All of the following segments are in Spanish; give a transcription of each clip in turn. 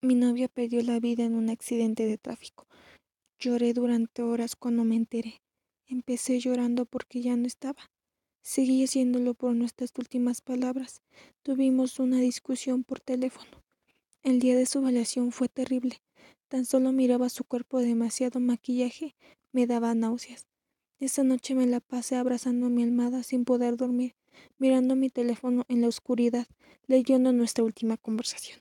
Mi novia perdió la vida en un accidente de tráfico. Lloré durante horas cuando me enteré. Empecé llorando porque ya no estaba. Seguí haciéndolo por nuestras últimas palabras. Tuvimos una discusión por teléfono. El día de su velación fue terrible. Tan solo miraba su cuerpo demasiado maquillaje, me daba náuseas. Esa noche me la pasé abrazando a mi almada sin poder dormir, mirando mi teléfono en la oscuridad, leyendo nuestra última conversación.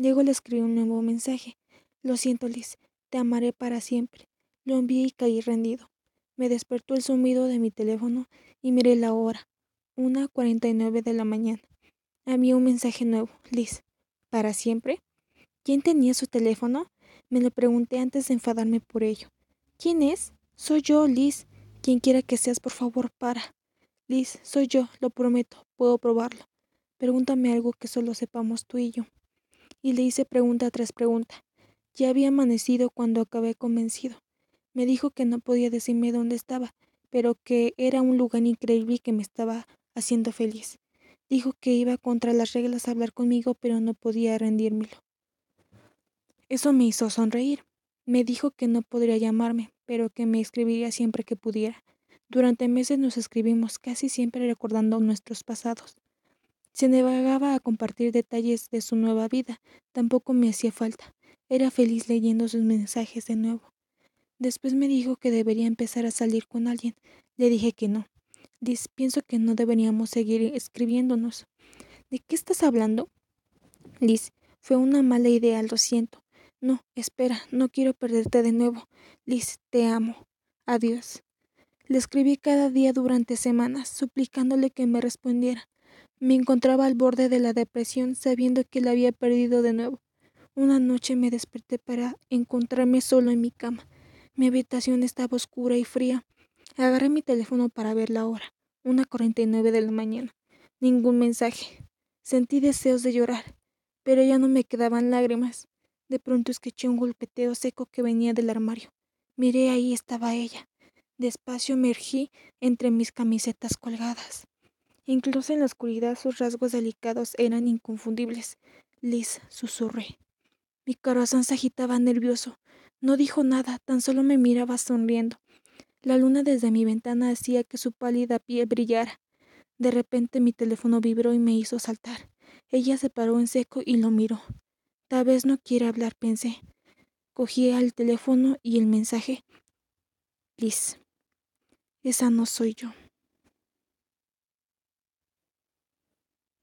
Luego le escribí un nuevo mensaje. Lo siento, Liz, te amaré para siempre. Lo envié y caí rendido. Me despertó el zumbido de mi teléfono y miré la hora. Una cuarenta y nueve de la mañana. Había un mensaje nuevo. Liz, ¿para siempre? ¿Quién tenía su teléfono? Me lo pregunté antes de enfadarme por ello. ¿Quién es? Soy yo, Liz. Quien quiera que seas, por favor, para. Liz, soy yo, lo prometo, puedo probarlo. Pregúntame algo que solo sepamos tú y yo y le hice pregunta tras pregunta. Ya había amanecido cuando acabé convencido. Me dijo que no podía decirme dónde estaba, pero que era un lugar increíble y que me estaba haciendo feliz. Dijo que iba contra las reglas a hablar conmigo, pero no podía rendírmelo. Eso me hizo sonreír. Me dijo que no podría llamarme, pero que me escribiría siempre que pudiera. Durante meses nos escribimos, casi siempre recordando nuestros pasados. Se negaba a compartir detalles de su nueva vida. Tampoco me hacía falta. Era feliz leyendo sus mensajes de nuevo. Después me dijo que debería empezar a salir con alguien. Le dije que no. Liz, pienso que no deberíamos seguir escribiéndonos. ¿De qué estás hablando? Liz, fue una mala idea, lo siento. No, espera, no quiero perderte de nuevo. Liz, te amo. Adiós. Le escribí cada día durante semanas, suplicándole que me respondiera. Me encontraba al borde de la depresión sabiendo que la había perdido de nuevo. Una noche me desperté para encontrarme solo en mi cama. Mi habitación estaba oscura y fría. Agarré mi teléfono para ver la hora. Una cuarenta y nueve de la mañana. Ningún mensaje. Sentí deseos de llorar, pero ya no me quedaban lágrimas. De pronto escuché un golpeteo seco que venía del armario. Miré ahí estaba ella. Despacio emergí entre mis camisetas colgadas. Incluso en la oscuridad sus rasgos delicados eran inconfundibles. Liz, susurré. Mi corazón se agitaba nervioso. No dijo nada, tan solo me miraba sonriendo. La luna desde mi ventana hacía que su pálida piel brillara. De repente mi teléfono vibró y me hizo saltar. Ella se paró en seco y lo miró. Tal vez no quiere hablar, pensé. Cogí el teléfono y el mensaje. Liz, esa no soy yo.